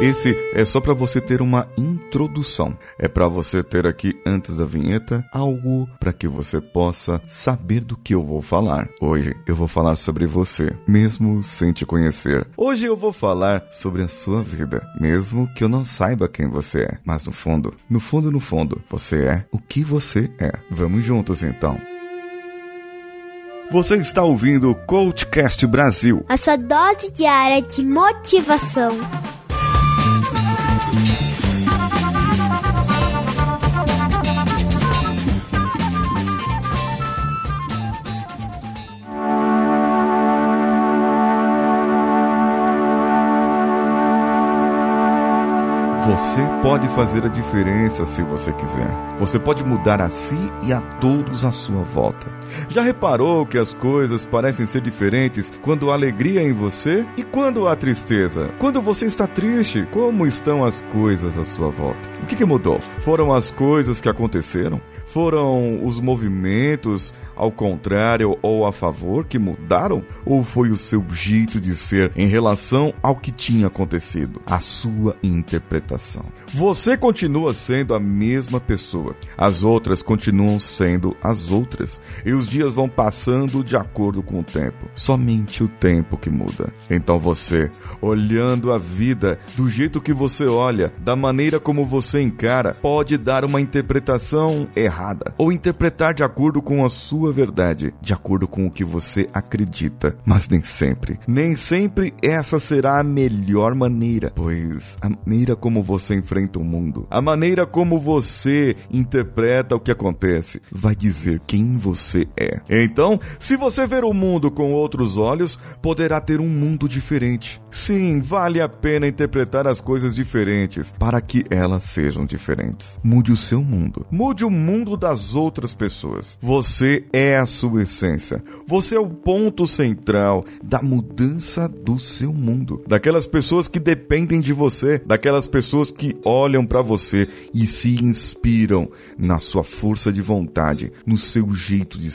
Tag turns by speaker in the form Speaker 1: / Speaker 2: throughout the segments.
Speaker 1: Esse é só para você ter uma introdução. É para você ter aqui antes da vinheta algo para que você possa saber do que eu vou falar. Hoje eu vou falar sobre você, mesmo sem te conhecer. Hoje eu vou falar sobre a sua vida, mesmo que eu não saiba quem você é. Mas no fundo, no fundo, no fundo, você é o que você é. Vamos juntos então. Você está ouvindo o Coachcast Brasil.
Speaker 2: A sua dose diária de motivação.
Speaker 1: Você pode fazer a diferença se você quiser. Você pode mudar a si e a todos à sua volta. Já reparou que as coisas parecem ser diferentes quando há alegria em você e quando há tristeza? Quando você está triste, como estão as coisas à sua volta? O que, que mudou? Foram as coisas que aconteceram? Foram os movimentos, ao contrário ou a favor que mudaram? Ou foi o seu jeito de ser em relação ao que tinha acontecido? A sua interpretação. Você continua sendo a mesma pessoa. As outras continuam sendo as outras. E os dias vão passando de acordo com o tempo. Somente o tempo que muda. Então você, olhando a vida do jeito que você olha, da maneira como você encara, pode dar uma interpretação errada ou interpretar de acordo com a sua verdade de acordo com o que você acredita, mas nem sempre. Nem sempre essa será a melhor maneira, pois a maneira como você enfrenta o mundo, a maneira como você interpreta o que acontece, vai dizer quem você é. Então, se você ver o mundo com outros olhos, poderá ter um mundo diferente. Sim, vale a pena interpretar as coisas diferentes para que elas sejam diferentes. Mude o seu mundo. Mude o mundo das outras pessoas. Você é a sua essência. Você é o ponto central da mudança do seu mundo. Daquelas pessoas que dependem de você, daquelas pessoas que olham para você e se inspiram na sua força de vontade, no seu jeito de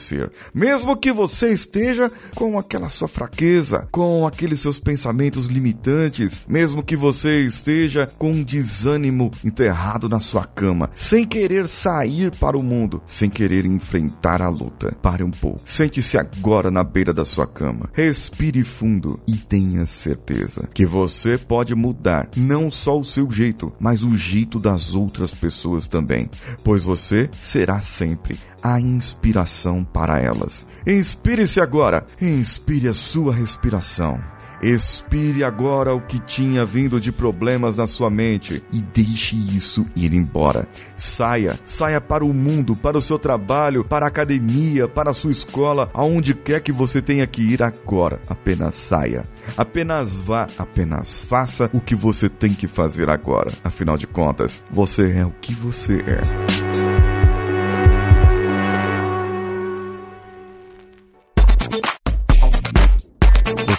Speaker 1: Mesmo que você esteja com aquela sua fraqueza, com aqueles seus pensamentos limitantes, mesmo que você esteja com um desânimo enterrado na sua cama, sem querer sair para o mundo, sem querer enfrentar a luta. Pare um pouco. Sente-se agora na beira da sua cama. Respire fundo e tenha certeza que você pode mudar não só o seu jeito, mas o jeito das outras pessoas também, pois você será sempre a inspiração para elas. Inspire-se agora. Inspire a sua respiração. Expire agora o que tinha vindo de problemas na sua mente e deixe isso ir embora. Saia, saia para o mundo, para o seu trabalho, para a academia, para a sua escola, aonde quer que você tenha que ir agora. Apenas saia. Apenas vá, apenas faça o que você tem que fazer agora. Afinal de contas, você é o que você é.